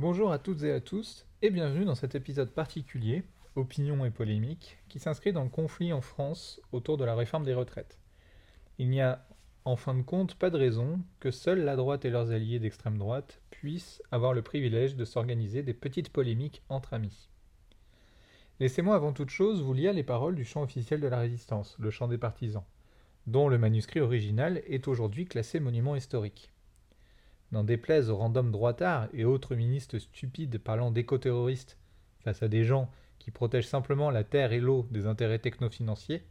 Bonjour à toutes et à tous et bienvenue dans cet épisode particulier, opinion et polémique, qui s'inscrit dans le conflit en France autour de la réforme des retraites. Il n'y a en fin de compte pas de raison que seule la droite et leurs alliés d'extrême droite puissent avoir le privilège de s'organiser des petites polémiques entre amis. Laissez-moi avant toute chose vous lire les paroles du chant officiel de la résistance, le chant des partisans, dont le manuscrit original est aujourd'hui classé monument historique. N'en déplaise aux random droitards et autres ministres stupides parlant d'éco-terroristes face à des gens qui protègent simplement la terre et l'eau des intérêts techno-financiers,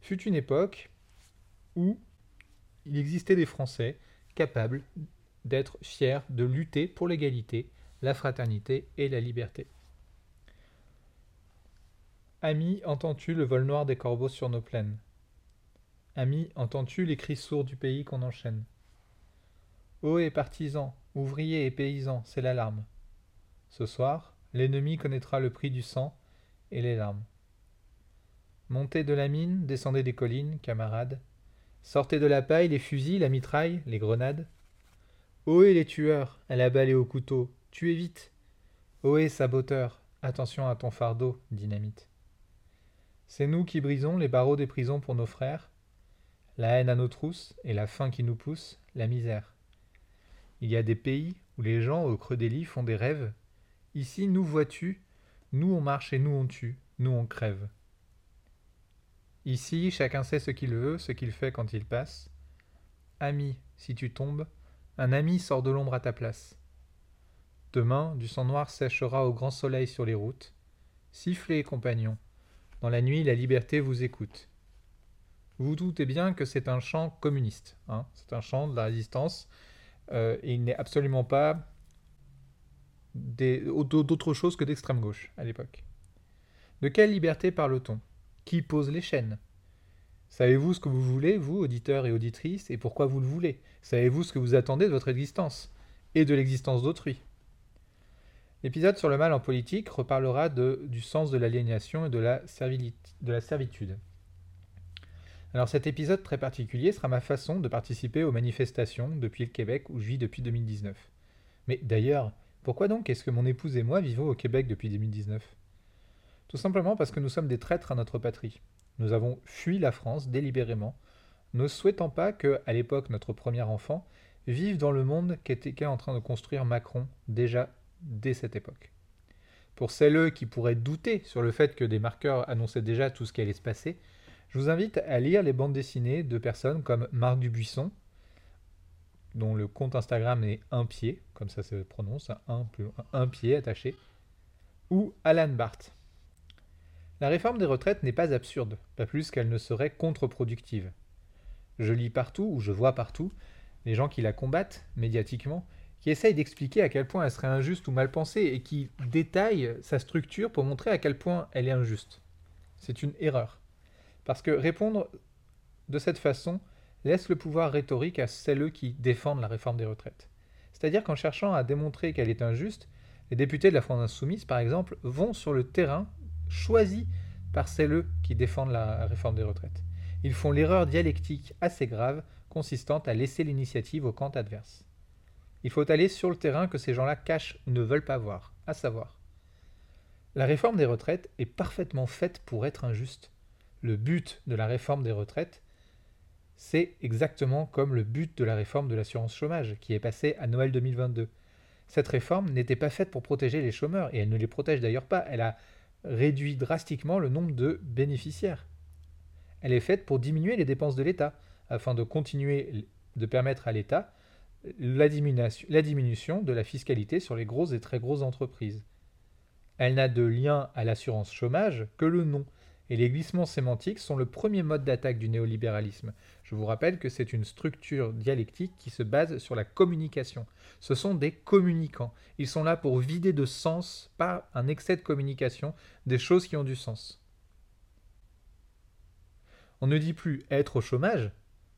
fut une époque où il existait des Français capables d'être fiers de lutter pour l'égalité, la fraternité et la liberté. Ami, entends-tu le vol noir des corbeaux sur nos plaines? Ami, entends-tu les cris sourds du pays qu'on enchaîne? Ohé partisans, ouvriers et paysans, c'est l'alarme. Ce soir, l'ennemi connaîtra le prix du sang et les larmes. Montez de la mine, descendez des collines, camarades. Sortez de la paille, les fusils, la mitraille, les grenades. Ohé les tueurs, à la balle et au couteau, tuez vite. Ohé saboteur, attention à ton fardeau, dynamite. C'est nous qui brisons les barreaux des prisons pour nos frères, la haine à nos trousses et la faim qui nous pousse, la misère. Il y a des pays où les gens au creux des lits font des rêves. Ici, nous vois-tu, nous on marche et nous on tue, nous on crève. Ici, chacun sait ce qu'il veut, ce qu'il fait quand il passe. Ami, si tu tombes, un ami sort de l'ombre à ta place. Demain, du sang noir séchera au grand soleil sur les routes. Sifflez, compagnons, dans la nuit, la liberté vous écoute. Vous doutez bien que c'est un chant communiste. Hein. c'est un chant de la résistance. Euh, il n'est absolument pas d'autre chose que d'extrême gauche à l'époque. De quelle liberté parle-t-on? Qui pose les chaînes? Savez-vous ce que vous voulez, vous, auditeurs et auditrices, et pourquoi vous le voulez? Savez-vous ce que vous attendez de votre existence et de l'existence d'autrui? L'épisode sur le mal en politique reparlera du sens de l'aliénation et de la servitude. Alors cet épisode très particulier sera ma façon de participer aux manifestations depuis le Québec où je vis depuis 2019. Mais d'ailleurs, pourquoi donc est-ce que mon épouse et moi vivons au Québec depuis 2019 Tout simplement parce que nous sommes des traîtres à notre patrie. Nous avons fui la France délibérément, ne souhaitant pas que, à l'époque, notre premier enfant vive dans le monde qu'était en train de construire Macron déjà dès cette époque. Pour celles qui pourraient douter sur le fait que des marqueurs annonçaient déjà tout ce qui allait se passer, je vous invite à lire les bandes dessinées de personnes comme Marc Dubuisson, dont le compte Instagram est un pied, comme ça se prononce, un, pied attaché, ou Alan Barth. La réforme des retraites n'est pas absurde, pas plus qu'elle ne serait contre-productive. Je lis partout, ou je vois partout, les gens qui la combattent médiatiquement qui essaye d'expliquer à quel point elle serait injuste ou mal pensée et qui détaille sa structure pour montrer à quel point elle est injuste. C'est une erreur. Parce que répondre de cette façon laisse le pouvoir rhétorique à celles qui défendent la réforme des retraites. C'est-à-dire qu'en cherchant à démontrer qu'elle est injuste, les députés de la France insoumise, par exemple, vont sur le terrain choisi par celles qui défendent la réforme des retraites. Ils font l'erreur dialectique assez grave consistant à laisser l'initiative au camp adverse. Il faut aller sur le terrain que ces gens-là cachent ne veulent pas voir, à savoir. La réforme des retraites est parfaitement faite pour être injuste. Le but de la réforme des retraites, c'est exactement comme le but de la réforme de l'assurance chômage, qui est passée à Noël 2022. Cette réforme n'était pas faite pour protéger les chômeurs, et elle ne les protège d'ailleurs pas. Elle a réduit drastiquement le nombre de bénéficiaires. Elle est faite pour diminuer les dépenses de l'État, afin de continuer de permettre à l'État la diminution, de la fiscalité sur les grosses et très grosses entreprises. Elle n'a de lien à l'assurance chômage que le nom, et les glissements sémantiques sont le premier mode d'attaque du néolibéralisme. Je vous rappelle que c'est une structure dialectique qui se base sur la communication. Ce sont des communicants. Ils sont là pour vider de sens, par un excès de communication, des choses qui ont du sens. On ne dit plus être au chômage,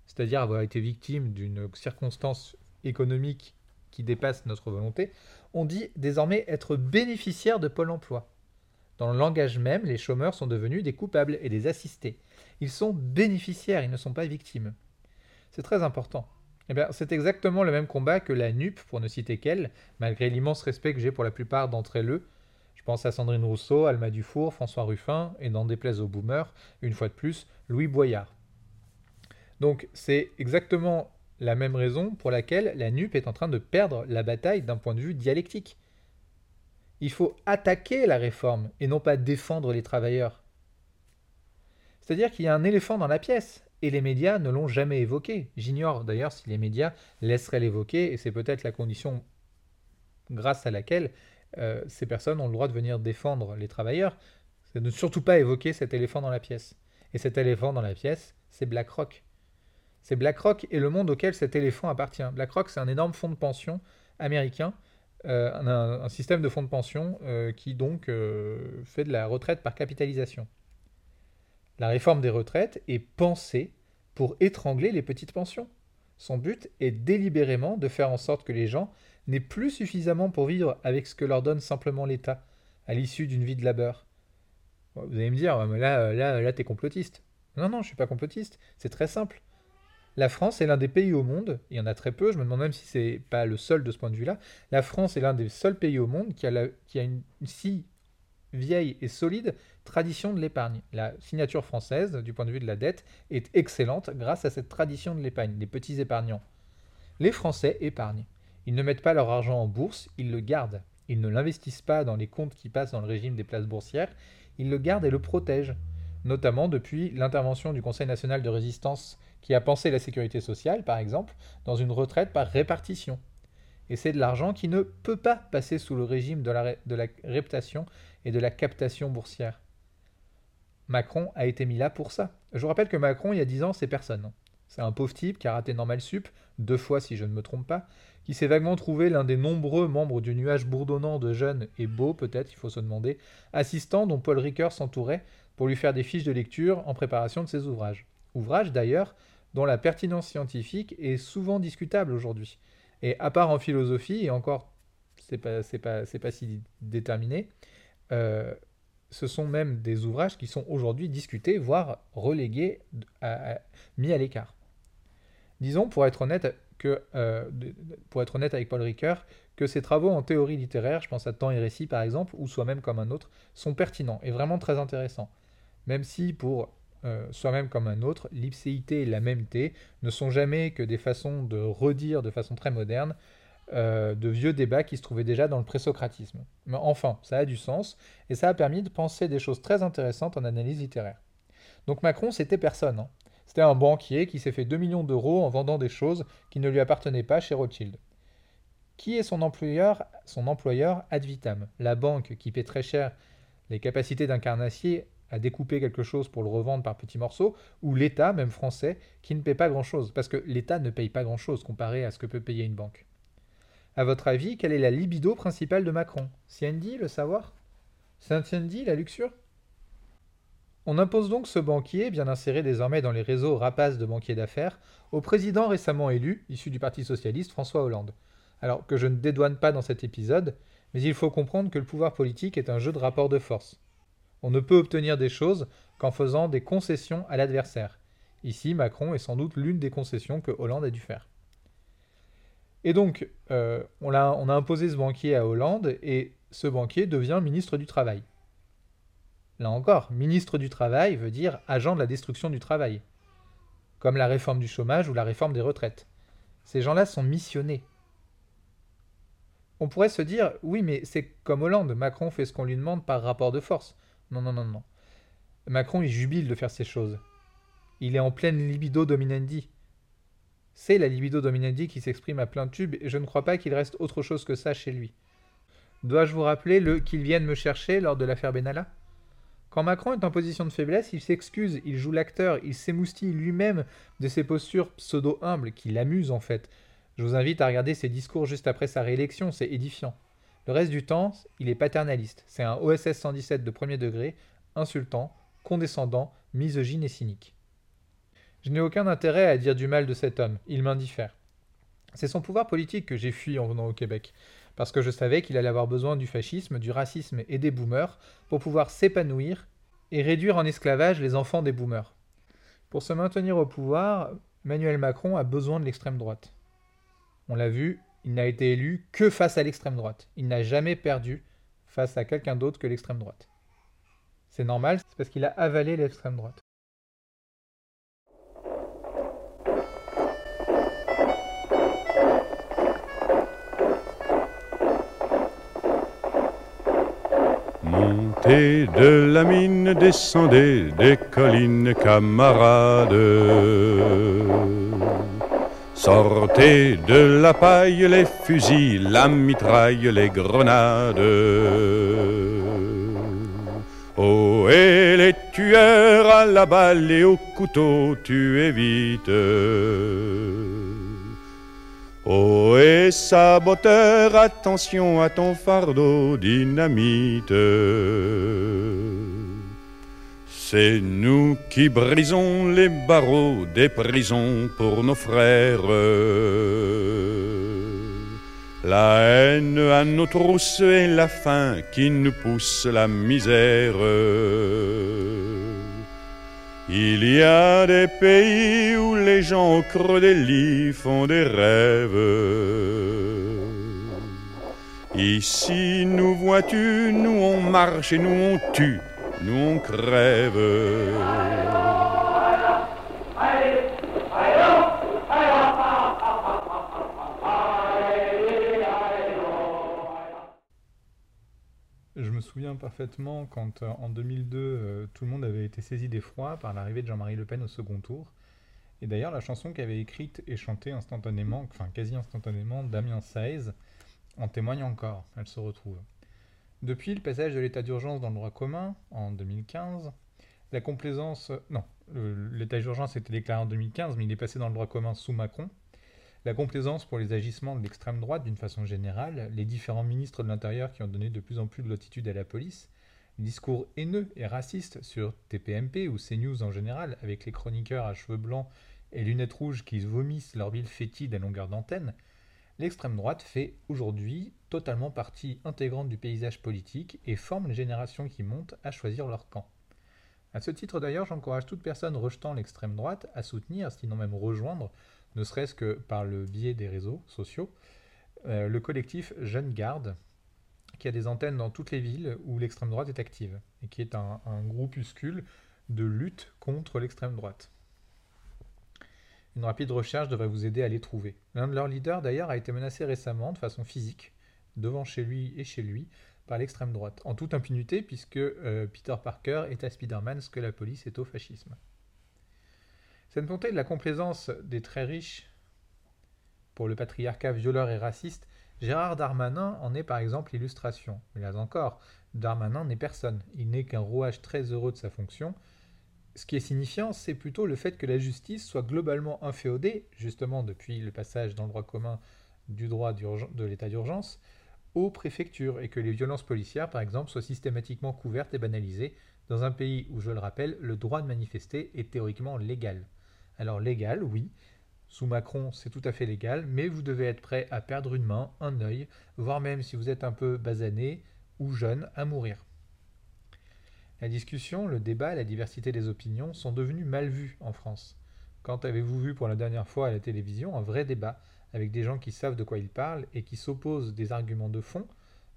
c'est-à-dire avoir été victime d'une circonstance économique qui dépasse notre volonté, on dit désormais être bénéficiaire de Pôle emploi. Dans le langage même, les chômeurs sont devenus des coupables et des assistés. Ils sont bénéficiaires, ils ne sont pas victimes. C'est très important, Eh bien, c'est exactement le même combat que la NUP, pour ne citer qu'elle, malgré l'immense respect que j'ai pour la plupart d'entre elles. Je pense à Sandrine Rousseau, Alma Dufour, François Ruffin, et n'en déplaise aux boomers, une fois de plus, Louis Boyard. Donc, c'est exactement la même raison pour laquelle la NUP est en train de perdre la bataille d'un point de vue dialectique. Il faut attaquer la réforme et non pas défendre les travailleurs. C'est-à-dire qu'il y a un éléphant dans la pièce, et les médias ne l'ont jamais évoqué. J'ignore d'ailleurs si les médias laisseraient l'évoquer, et c'est peut-être la condition grâce à laquelle euh, ces personnes ont le droit de venir défendre les travailleurs, c'est ne surtout pas évoquer cet éléphant dans la pièce. Et cet éléphant dans la pièce, c'est BlackRock. C'est BlackRock et le monde auquel cet éléphant appartient. BlackRock, c'est un énorme fonds de pension américain, euh, un, système de fonds de pension euh, qui donc fait de la retraite par capitalisation. La réforme des retraites est pensée pour étrangler les petites pensions. Son but est délibérément de faire en sorte que les gens n'aient plus suffisamment pour vivre avec ce que leur donne simplement l'État à l'issue d'une vie de labeur. Vous allez me dire, là, là, là, t'es complotiste. Non, non, je suis pas complotiste. C'est très simple. La France est l'un des pays au monde, il y en a très peu, je me demande même si c'est pas le seul de ce point de vue-là. La France est l'un des seuls pays au monde qui a, qui a une si vieille et solide tradition de l'épargne. La signature française, du point de vue de la dette, est excellente grâce à cette tradition de l'épargne, des petits épargnants. Les Français épargnent. Ils ne mettent pas leur argent en bourse, ils le gardent. Ils ne l'investissent pas dans les comptes qui passent dans le régime des places boursières, ils le gardent et le protègent, notamment depuis l'intervention du Conseil national de résistance qui a pensé la sécurité sociale, par exemple, dans une retraite par répartition. Et c'est de l'argent qui ne peut pas passer sous le régime de la, réputation et de la captation boursière. Macron a été mis là pour ça. Je vous rappelle que Macron, il y a 10 ans, c'est personne. C'est un pauvre type qui a raté Normal Sup, deux fois si je ne me trompe pas, qui s'est vaguement trouvé l'un des nombreux membres du nuage bourdonnant de jeunes et beaux, peut-être, il faut se demander, assistants dont Paul Ricoeur s'entourait pour lui faire des fiches de lecture en préparation de ses ouvrages. Ouvrages d'ailleurs dont la pertinence scientifique est souvent discutable aujourd'hui. Et à part en philosophie, et encore, c'est pas, pas, pas si déterminé, euh, ce sont même des ouvrages qui sont aujourd'hui discutés, voire relégués, mis à l'écart. Disons, pour être honnête, que, euh, pour être honnête avec Paul Ricoeur, que ses travaux en théorie littéraire, je pense à Temps et Récit par exemple, ou Soi-même comme un autre, sont pertinents et vraiment très intéressants. Même si pour euh, Soi-même comme un autre, l'ipséité et la mêmeté ne sont jamais que des façons de redire de façon très moderne euh, de vieux débats qui se trouvaient déjà dans le présocratisme. Mais enfin, ça a du sens, et ça a permis de penser des choses très intéressantes en analyse littéraire. Donc Macron, c'était personne. Hein. C'était un banquier qui s'est fait 2 millions d'euros en vendant des choses qui ne lui appartenaient pas chez Rothschild. Qui est son employeur Son employeur ad vitam, la banque qui paie très cher les capacités d'un carnassier à découper quelque chose pour le revendre par petits morceaux, ou l'État, même français, qui ne paie pas grand-chose, parce que l'État ne paye pas grand-chose comparé à ce que peut payer une banque. À votre avis, quelle est la libido principale de Macron? Siendi, le savoir? Saint-Siendi, la luxure? On impose donc ce banquier, bien inséré désormais dans les réseaux rapaces de banquiers d'affaires, au président récemment élu, issu du Parti socialiste, François Hollande. Alors que je ne dédouane pas dans cet épisode, mais il faut comprendre que le pouvoir politique est un jeu de rapport de force. On ne peut obtenir des choses qu'en faisant des concessions à l'adversaire. Ici, Macron est sans doute l'une des concessions que Hollande a dû faire. Et donc, euh, on, a, on, a, imposé ce banquier à Hollande et ce banquier devient ministre du Travail. Là encore, ministre du Travail veut dire agent de la destruction du travail, comme la réforme du chômage ou la réforme des retraites. Ces gens-là sont missionnés. On pourrait se dire, oui, mais c'est comme Hollande, Macron fait ce qu'on lui demande par rapport de force. Non, non, non, non. Macron, il jubile de faire ces choses. Il est en pleine libido dominandi. C'est la libido dominandi qui s'exprime à plein tube et je ne crois pas qu'il reste autre chose que ça chez lui. Dois-je vous rappeler le qu'il vienne me chercher lors de l'affaire Benalla? Quand Macron est en position de faiblesse, il s'excuse, il joue l'acteur, il s'émoustille lui-même de ses postures pseudo-humbles qui l'amusent en fait. Je vous invite à regarder ses discours juste après sa réélection, c'est édifiant. Le reste du temps, il est paternaliste. C'est un OSS 117 de premier degré, insultant, condescendant, misogyne et cynique. Je n'ai aucun intérêt à dire du mal de cet homme, il m'indiffère. C'est son pouvoir politique que j'ai fui en venant au Québec, parce que je savais qu'il allait avoir besoin du fascisme, du racisme et des boomers pour pouvoir s'épanouir et réduire en esclavage les enfants des boomers. Pour se maintenir au pouvoir, Emmanuel Macron a besoin de l'extrême droite. On l'a vu, il n'a été élu que face à l'extrême droite. Il n'a jamais perdu face à quelqu'un d'autre que l'extrême droite. C'est normal, c'est parce qu'il a avalé l'extrême droite. Montez de la mine, descendez des collines, camarades. Sortez de la paille les fusils, la mitraille, les grenades. Oh, et les tueurs à la balle et au couteau, tuez vite. Oh, et saboteur, attention à ton fardeau dynamite. C'est nous qui brisons les barreaux des prisons pour nos frères. La haine à nos trousses et la faim qui nous pousse la misère. Il y a des pays où les gens au creux des lits font des rêves. Ici, nous vois-tu, nous on marche et nous on tue nous crève. Je me souviens parfaitement quand euh, en 2002 euh, tout le monde avait été saisi d'effroi par l'arrivée de Jean-Marie Le Pen au second tour. Et d'ailleurs la chanson qu'avait écrite et chantée instantanément, enfin quasi instantanément, Damien Saez en témoigne encore, elle se retrouve. Depuis le passage de l'état d'urgence dans le droit commun, en 2015, la complaisance... Non, l'état d'urgence était déclaré en 2015, mais il est passé dans le droit commun sous Macron. La complaisance pour les agissements de l'extrême droite d'une façon générale, les différents ministres de l'Intérieur qui ont donné de plus en plus de latitude à la police, les discours haineux et racistes sur TPMP ou CNews en général, avec les chroniqueurs à cheveux blancs et lunettes rouges qui vomissent leur ville fétide à longueur d'antenne, l'extrême droite fait aujourd'hui totalement partie intégrante du paysage politique et forme les générations qui montent à choisir leur camp. À ce titre d'ailleurs, j'encourage toute personne rejetant l'extrême droite à soutenir, sinon même rejoindre, ne serait-ce que par le biais des réseaux sociaux, euh, le collectif Jeune Garde, qui a des antennes dans toutes les villes où l'extrême droite est active, et qui est un groupuscule de lutte contre l'extrême droite. Une rapide recherche devrait vous aider à les trouver. L'un de leurs leaders d'ailleurs a été menacé récemment de façon physique devant chez lui et chez lui par l'extrême droite, en toute impunité puisque euh, Peter Parker est à Spider-Man ce que la police est au fascisme. Cette montée de la complaisance des très riches pour le patriarcat violeur et raciste, Gérard Darmanin en est par exemple l'illustration. Mais là encore, Darmanin n'est personne. Il n'est qu'un rouage très heureux de sa fonction. Ce qui est signifiant, c'est plutôt le fait que la justice soit globalement inféodée, justement depuis le passage dans le droit commun du droit de l'état d'urgence, aux préfectures et que les violences policières, par exemple, soient systématiquement couvertes et banalisées dans un pays où, je le rappelle, le droit de manifester est théoriquement légal. Alors légal, oui, sous Macron c'est tout à fait légal, mais vous devez être prêt à perdre une main, un œil, voire même si vous êtes un peu basané ou jeune, à mourir. La discussion, le débat, la diversité des opinions sont devenus mal vus en France. Quand avez-vous vu pour la dernière fois à la télévision un vrai débat avec des gens qui savent de quoi ils parlent et qui s'opposent des arguments de fond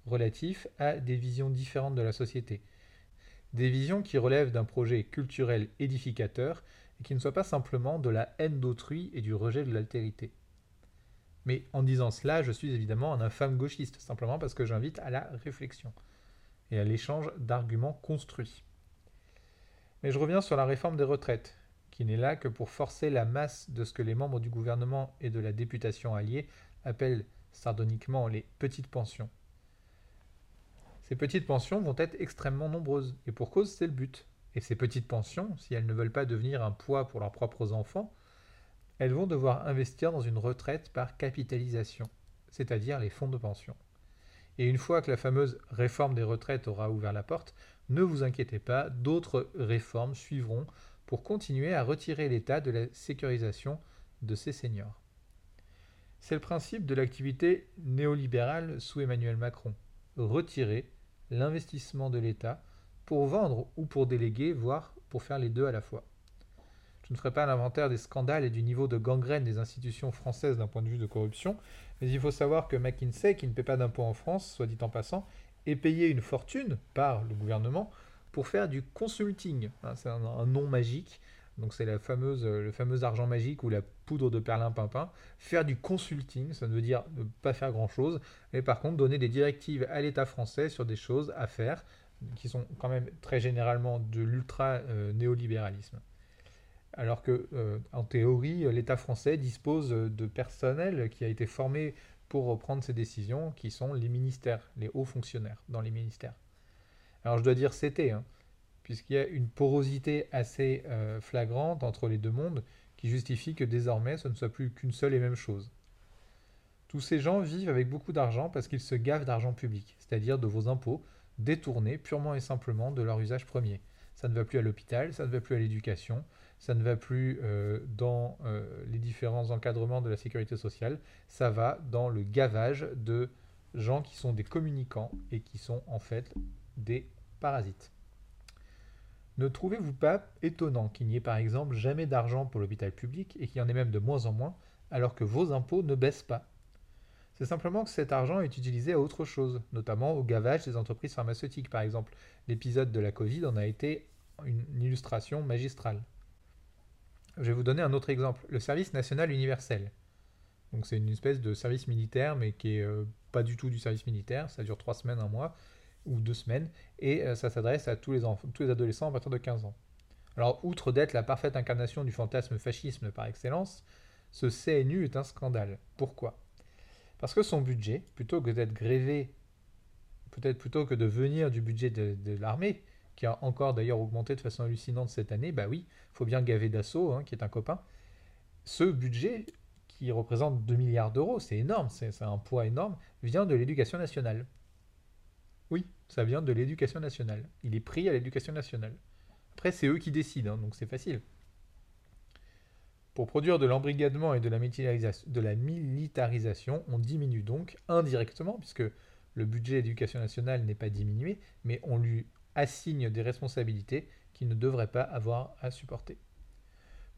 relatifs à des visions différentes de la société? Des visions qui relèvent d'un projet culturel édificateur et qui ne soient pas simplement de la haine d'autrui et du rejet de l'altérité. Mais en disant cela, je suis évidemment un infâme gauchiste, simplement parce que j'invite à la réflexion et à l'échange d'arguments construits. Mais je reviens sur la réforme des retraites, qui n'est là que pour forcer la masse de ce que les membres du gouvernement et de la députation alliée appellent sardoniquement les petites pensions. Ces petites pensions vont être extrêmement nombreuses, et pour cause c'est le but. Et ces petites pensions, si elles ne veulent pas devenir un poids pour leurs propres enfants, elles vont devoir investir dans une retraite par capitalisation, c'est-à-dire les fonds de pension. Et une fois que la fameuse réforme des retraites aura ouvert la porte, ne vous inquiétez pas, d'autres réformes suivront pour continuer à retirer l'État de la sécurisation de ces seniors. C'est le principe de l'activité néolibérale sous Emmanuel Macron. Retirer l'investissement de l'État pour vendre ou pour déléguer, voire pour faire les deux à la fois. Je ne ferai pas l'inventaire des scandales et du niveau de gangrène des institutions françaises d'un point de vue de corruption, mais il faut savoir que McKinsey, qui ne paie pas d'impôts en France, soit dit en passant, est payé une fortune par le gouvernement pour faire du consulting. Hein, c'est un, nom magique. Donc c'est fameuse, le fameux argent magique ou la poudre de perlimpinpin. Faire du consulting, ça ne veut dire ne pas faire grand-chose, mais par contre donner des directives à l'État français sur des choses à faire, qui sont quand même très généralement de l'ultra-néolibéralisme. Alors que, euh, en théorie, l'État français dispose de personnel qui a été formé pour prendre ces décisions, qui sont les ministères, les hauts fonctionnaires dans les ministères. Alors je dois dire c'était, hein, puisqu'il y a une porosité assez euh, flagrante entre les deux mondes qui justifie que désormais ce ne soit plus qu'une seule et même chose. Tous ces gens vivent avec beaucoup d'argent parce qu'ils se gavent d'argent public, c'est-à-dire de vos impôts, détournés purement et simplement de leur usage premier. Ça ne va plus à l'hôpital, ça ne va plus à l'éducation, ça ne va plus euh, dans euh, les différents encadrements de la sécurité sociale, ça va dans le gavage de gens qui sont des communicants et qui sont en fait des parasites. Ne trouvez-vous pas étonnant qu'il n'y ait par exemple jamais d'argent pour l'hôpital public et qu'il y en ait même de moins en moins alors que vos impôts ne baissent pas? C'est simplement que cet argent est utilisé à autre chose, notamment au gavage des entreprises pharmaceutiques par exemple. L'épisode de la Covid en a été une illustration magistrale. Je vais vous donner un autre exemple, le service national universel. Donc c'est une espèce de service militaire, mais qui est euh, pas du tout du service militaire. Ça dure trois semaines, un mois ou deux semaines, et euh, ça s'adresse à tous les, enfants, tous les adolescents à partir de 15 ans. Alors, outre d'être la parfaite incarnation du fantasme fascisme par excellence, ce CNU est un scandale. Pourquoi? Parce que son budget, plutôt que d'être grévé, peut-être plutôt que de venir du budget de l'armée, qui a encore d'ailleurs augmenté de façon hallucinante cette année, bah oui, il faut bien gaver d'assaut, hein, qui est un copain. Ce budget, qui représente 2 milliards d'euros, c'est énorme, c'est un poids énorme, vient de l'éducation nationale. Oui, ça vient de l'éducation nationale. Il est pris à l'éducation nationale. Après, c'est eux qui décident, hein, donc c'est facile. Pour produire de l'embrigadement et de la, de la, militarisation, on diminue donc indirectement, puisque le budget de l'éducation nationale n'est pas diminué, mais on lui assigne des responsabilités qu'il ne devrait pas avoir à supporter.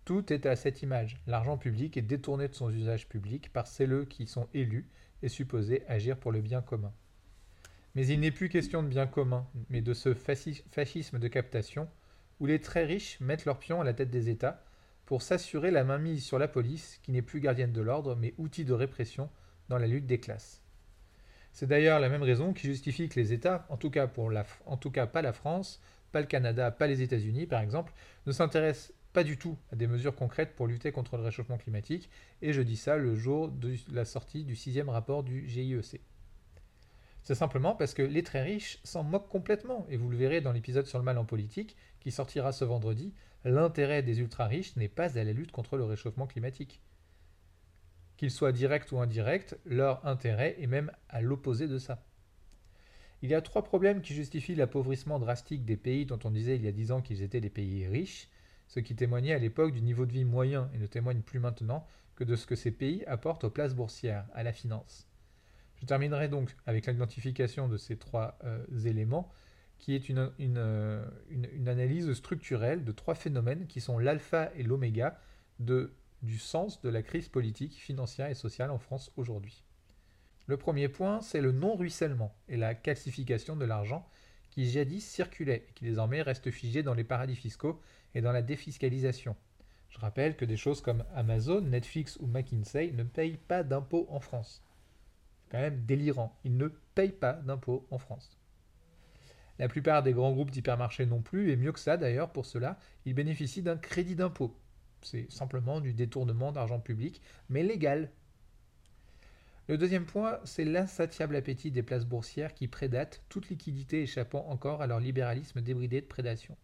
Tout est à cette image. L'argent public est détourné de son usage public par celles qui sont élus et supposés agir pour le bien commun. Mais il n'est plus question de bien commun, mais de ce fascisme de captation où les très riches mettent leurs pions à la tête des États pour s'assurer la mainmise sur la police qui n'est plus gardienne de l'ordre mais outil de répression dans la lutte des classes. C'est d'ailleurs la même raison qui justifie que les États, en tout cas, pas la France, pas le Canada, pas les États-Unis par exemple, ne s'intéressent pas du tout à des mesures concrètes pour lutter contre le réchauffement climatique, et je dis ça le jour de la sortie du sixième rapport du GIEC. C'est simplement parce que les très riches s'en moquent complètement, et vous le verrez dans l'épisode sur le mal en politique, qui sortira ce vendredi, l'intérêt des ultra-riches n'est pas à la lutte contre le réchauffement climatique. Qu'ils soient directs ou indirects, leur intérêt est même à l'opposé de ça. Il y a trois problèmes qui justifient l'appauvrissement drastique des pays dont on disait il y a dix ans qu'ils étaient des pays riches, ce qui témoignait à l'époque du niveau de vie moyen et ne témoigne plus maintenant que de ce que ces pays apportent aux places boursières, à la finance. Je terminerai donc avec l'identification de ces trois euh, éléments, qui est euh, une, analyse structurelle de trois phénomènes qui sont l'alpha et l'oméga du sens de la crise politique, financière et sociale en France aujourd'hui. Le premier point, c'est le non-ruissellement et la calcification de l'argent qui jadis circulait et qui désormais reste figé dans les paradis fiscaux et dans la défiscalisation. Je rappelle que des choses comme Amazon, Netflix ou McKinsey ne payent pas d'impôts en France quand même délirant. Ils ne payent pas d'impôts en France. La plupart des grands groupes d'hypermarchés non plus, et mieux que ça d'ailleurs pour cela, ils bénéficient d'un crédit d'impôt. C'est simplement du détournement d'argent public, mais légal. Le deuxième point, c'est l'insatiable appétit des places boursières qui prédatent toute liquidité échappant encore à leur libéralisme débridé de prédation.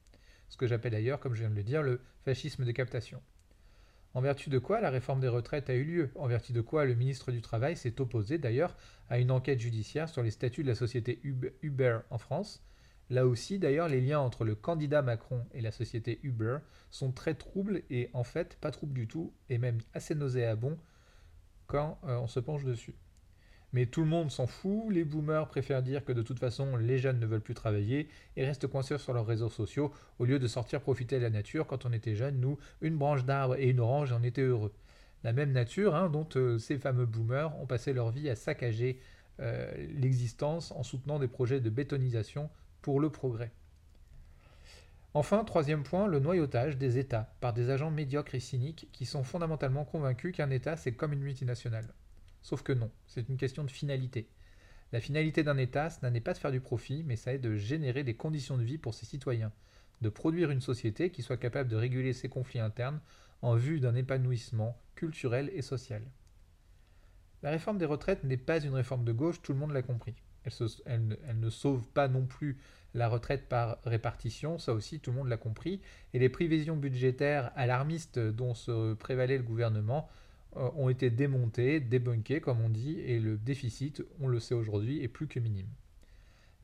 Ce que j'appelle d'ailleurs, comme je viens de le dire, le fascisme de captation. En vertu de quoi la réforme des retraites a eu lieu, en vertu de quoi le ministre du Travail s'est opposé d'ailleurs à une enquête judiciaire sur les statuts de la société Uber en France? Là aussi, d'ailleurs, les liens entre le candidat Macron et la société Uber sont très troubles et en fait pas troubles du tout, et même assez nauséabonds quand euh, on se penche dessus. Mais tout le monde s'en fout, les boomers préfèrent dire que de toute façon les jeunes ne veulent plus travailler et restent coincés sur leurs réseaux sociaux au lieu de sortir profiter de la nature. Quand on était jeunes, nous, une branche d'arbre et une orange, on était heureux. La même nature hein, dont euh, ces fameux boomers ont passé leur vie à saccager euh, l'existence en soutenant des projets de bétonisation pour le progrès. Enfin, troisième point, le noyautage des États par des agents médiocres et cyniques qui sont fondamentalement convaincus qu'un État c'est comme une multinationale. Sauf que non, c'est une question de finalité. La finalité d'un État, ce n'est pas de faire du profit, mais ça est de générer des conditions de vie pour ses citoyens, de produire une société qui soit capable de réguler ses conflits internes en vue d'un épanouissement culturel et social. La réforme des retraites n'est pas une réforme de gauche, tout le monde l'a compris. Elle, ne sauve pas non plus la retraite par répartition, ça aussi tout le monde l'a compris, et les prévisions budgétaires alarmistes dont se prévalait le gouvernement euh, ont été démontés, débunkés comme on dit, et le déficit, on le sait aujourd'hui, est plus que minime.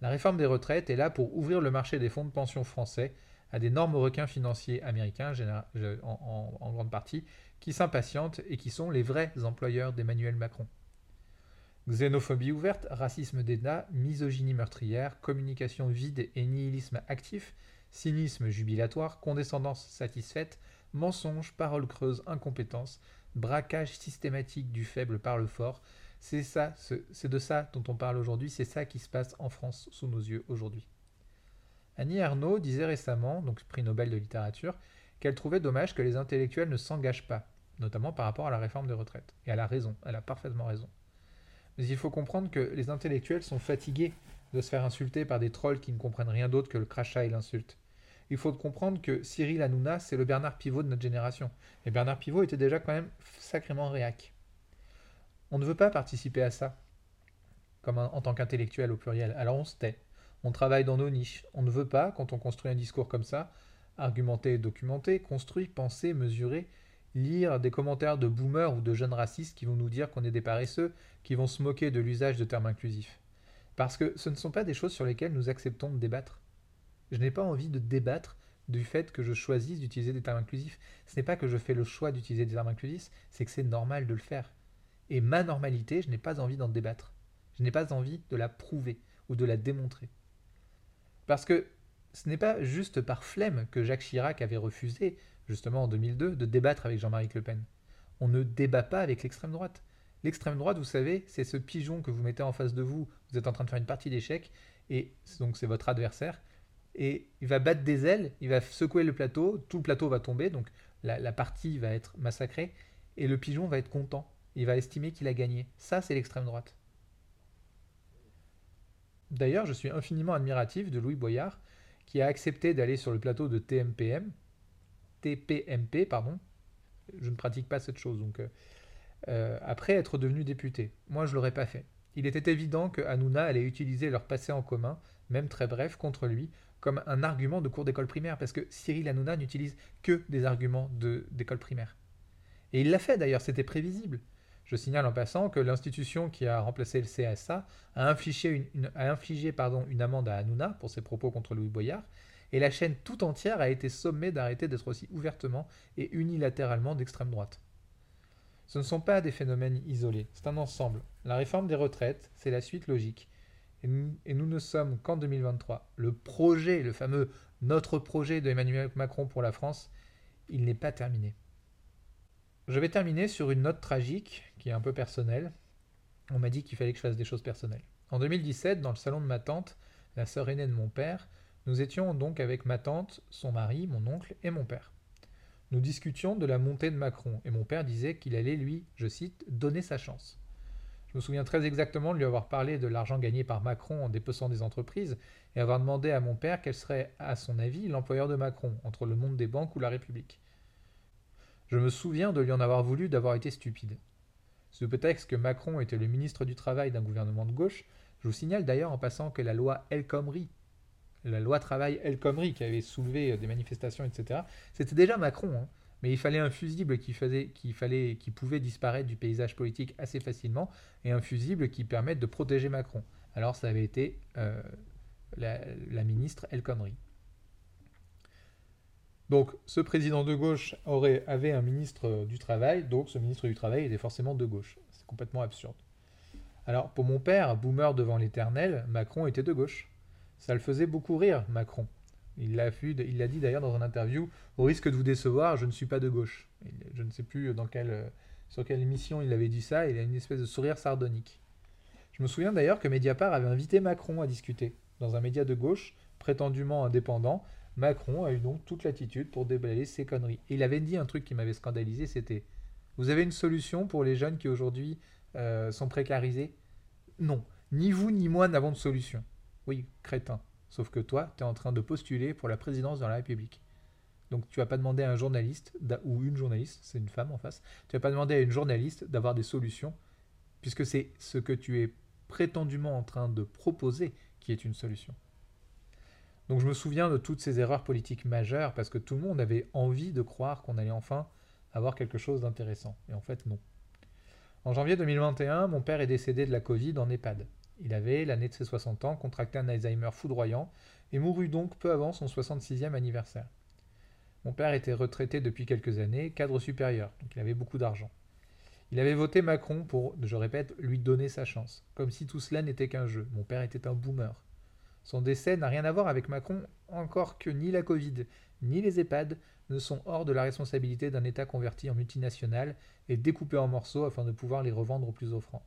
La réforme des retraites est là pour ouvrir le marché des fonds de pension français à des normes requins financiers américains en grande partie, qui s'impatientent et qui sont les vrais employeurs d'Emmanuel Macron. Xénophobie ouverte, racisme d'État, misogynie meurtrière, communication vide et nihilisme actif, cynisme jubilatoire, condescendance satisfaite, mensonge, paroles creuses, incompétence, braquage systématique du faible par le fort. C'est c'est de ça dont on parle aujourd'hui, c'est ça qui se passe en France sous nos yeux aujourd'hui. Annie Ernaux disait récemment, donc prix Nobel de littérature, qu'elle trouvait dommage que les intellectuels ne s'engagent pas, notamment par rapport à la réforme des retraites. Et elle a raison, elle a parfaitement raison. Mais il faut comprendre que les intellectuels sont fatigués de se faire insulter par des trolls qui ne comprennent rien d'autre que le crachat et l'insulte il faut comprendre que Cyril Hanouna, c'est le Bernard Pivot de notre génération. Et Bernard Pivot était déjà quand même sacrément réac. On ne veut pas participer à ça, comme en tant qu'intellectuel au pluriel. Alors on se tait. On travaille dans nos niches. On ne veut pas, quand on construit un discours comme ça, argumenter, documenter, construire, penser, mesurer, lire des commentaires de boomers ou de jeunes racistes qui vont nous dire qu'on est des paresseux, qui vont se moquer de l'usage de termes inclusifs. Parce que ce ne sont pas des choses sur lesquelles nous acceptons de débattre. Je n'ai pas envie de débattre du fait que je choisisse d'utiliser des termes inclusifs. Ce n'est pas que je fais le choix d'utiliser des termes inclusifs, c'est que c'est normal de le faire. Et ma normalité, je n'ai pas envie d'en débattre. Je n'ai pas envie de la prouver ou de la démontrer. Parce que ce n'est pas juste par flemme que Jacques Chirac avait refusé, justement en 2002, de débattre avec Jean-Marie Le Pen. On ne débat pas avec l'extrême droite. L'extrême droite, vous savez, c'est ce pigeon que vous mettez en face de vous, vous êtes en train de faire une partie d'échecs, et donc c'est votre adversaire, et il va battre des ailes, il va secouer le plateau, tout le plateau va tomber, donc la, partie va être massacrée, et le pigeon va être content, il va estimer qu'il a gagné. Ça, c'est l'extrême droite. D'ailleurs, je suis infiniment admiratif de Louis Boyard, qui a accepté d'aller sur le plateau de TMPM, TPMP, pardon. Je ne pratique pas cette chose, donc euh, euh, après être devenu député. Moi, je l'aurais pas fait. Il était évident que Hanouna allait utiliser leur passé en commun, même très bref, contre lui, comme un argument de cours d'école primaire, parce que Cyril Hanouna n'utilise que des arguments d'école primaire. Et il l'a fait d'ailleurs, c'était prévisible. Je signale en passant que l'institution qui a remplacé le CSA a infligé, une, une amende à Hanouna pour ses propos contre Louis Boyard, et la chaîne tout entière a été sommée d'arrêter d'être aussi ouvertement et unilatéralement d'extrême droite. Ce ne sont pas des phénomènes isolés, c'est un ensemble. La réforme des retraites, c'est la suite logique et nous, ne sommes qu'en 2023. Le projet, le fameux notre projet de Emmanuel Macron pour la France, il n'est pas terminé. Je vais terminer sur une note tragique qui est un peu personnelle. On m'a dit qu'il fallait que je fasse des choses personnelles. En 2017, dans le salon de ma tante, la sœur aînée de mon père, nous étions donc avec ma tante, son mari, mon oncle et mon père. Nous discutions de la montée de Macron et mon père disait qu'il allait lui, je cite, donner sa chance. Je me souviens très exactement de lui avoir parlé de l'argent gagné par Macron en dépeçant des entreprises et avoir demandé à mon père quel serait, à son avis, l'employeur de Macron, entre le monde des banques ou la République. Je me souviens de lui en avoir voulu d'avoir été stupide. Sous prétexte que Macron était le ministre du Travail d'un gouvernement de gauche, je vous signale d'ailleurs en passant que la loi El Khomri, la loi travail El Khomri qui avait soulevé des manifestations, etc., c'était déjà Macron. Hein mais il fallait un fusible qui, faisait, qui, pouvait disparaître du paysage politique assez facilement, et un fusible qui permette de protéger Macron. Alors ça avait été euh, la, ministre El Khomri. Donc ce président de gauche aurait, avait un ministre du Travail, donc ce ministre du Travail était forcément de gauche. C'est complètement absurde. Alors, pour mon père, boomer devant l'éternel, Macron était de gauche. Ça le faisait beaucoup rire, Macron. Il l'a dit d'ailleurs dans une interview, au risque de vous décevoir, je ne suis pas de gauche. Je ne sais plus dans sur quelle émission il avait dit ça, il a une espèce de sourire sardonique. Je me souviens d'ailleurs que Mediapart avait invité Macron à discuter. Dans un média de gauche, prétendument indépendant, Macron a eu donc toute l'attitude pour déblayer ses conneries. Et il avait dit un truc qui m'avait scandalisé, c'était Vous avez une solution pour les jeunes qui aujourd'hui euh, sont précarisés? Non. Ni vous ni moi n'avons de solution. Oui, crétin. Sauf que toi, tu es en train de postuler pour la présidence de la République. Donc tu vas pas demander à un journaliste, ou une journaliste, c'est une femme en face, tu vas pas demander à une journaliste d'avoir des solutions, puisque c'est ce que tu es prétendument en train de proposer qui est une solution. Donc je me souviens de toutes ces erreurs politiques majeures parce que tout le monde avait envie de croire qu'on allait enfin avoir quelque chose d'intéressant. Et en fait non. En janvier 2021, mon père est décédé de la Covid en EHPAD. Il avait, l'année de ses 60 ans, contracté un Alzheimer foudroyant et mourut donc peu avant son 66e anniversaire. Mon père était retraité depuis quelques années, cadre supérieur, donc il avait beaucoup d'argent. Il avait voté Macron pour, je répète, lui donner sa chance, comme si tout cela n'était qu'un jeu. Mon père était un boomer. Son décès n'a rien à voir avec Macron, encore que ni la Covid, ni les EHPAD ne sont hors de la responsabilité d'un État converti en multinational et découpé en morceaux afin de pouvoir les revendre au plus offrant.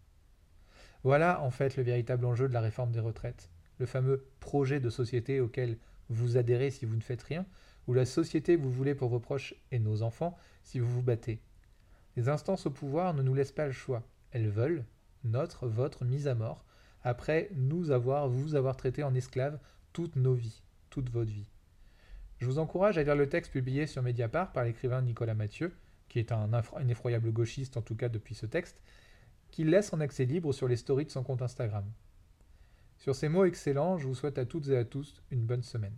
Voilà en fait le véritable enjeu de la réforme des retraites, le fameux projet de société auquel vous adhérez si vous ne faites rien, ou la société que vous voulez pour vos proches et nos enfants si vous vous battez. Les instances au pouvoir ne nous laissent pas le choix. Elles veulent, notre, votre mise à mort, après nous avoir, vous avoir traité en esclaves toutes nos vies, toute votre vie. Je vous encourage à lire le texte publié sur Mediapart par l'écrivain Nicolas Mathieu, qui est un, un, effroyable gauchiste en tout cas depuis ce texte, qui laisse en accès libre sur les stories de son compte Instagram. Sur ces mots excellents, je vous souhaite à toutes et à tous une bonne semaine.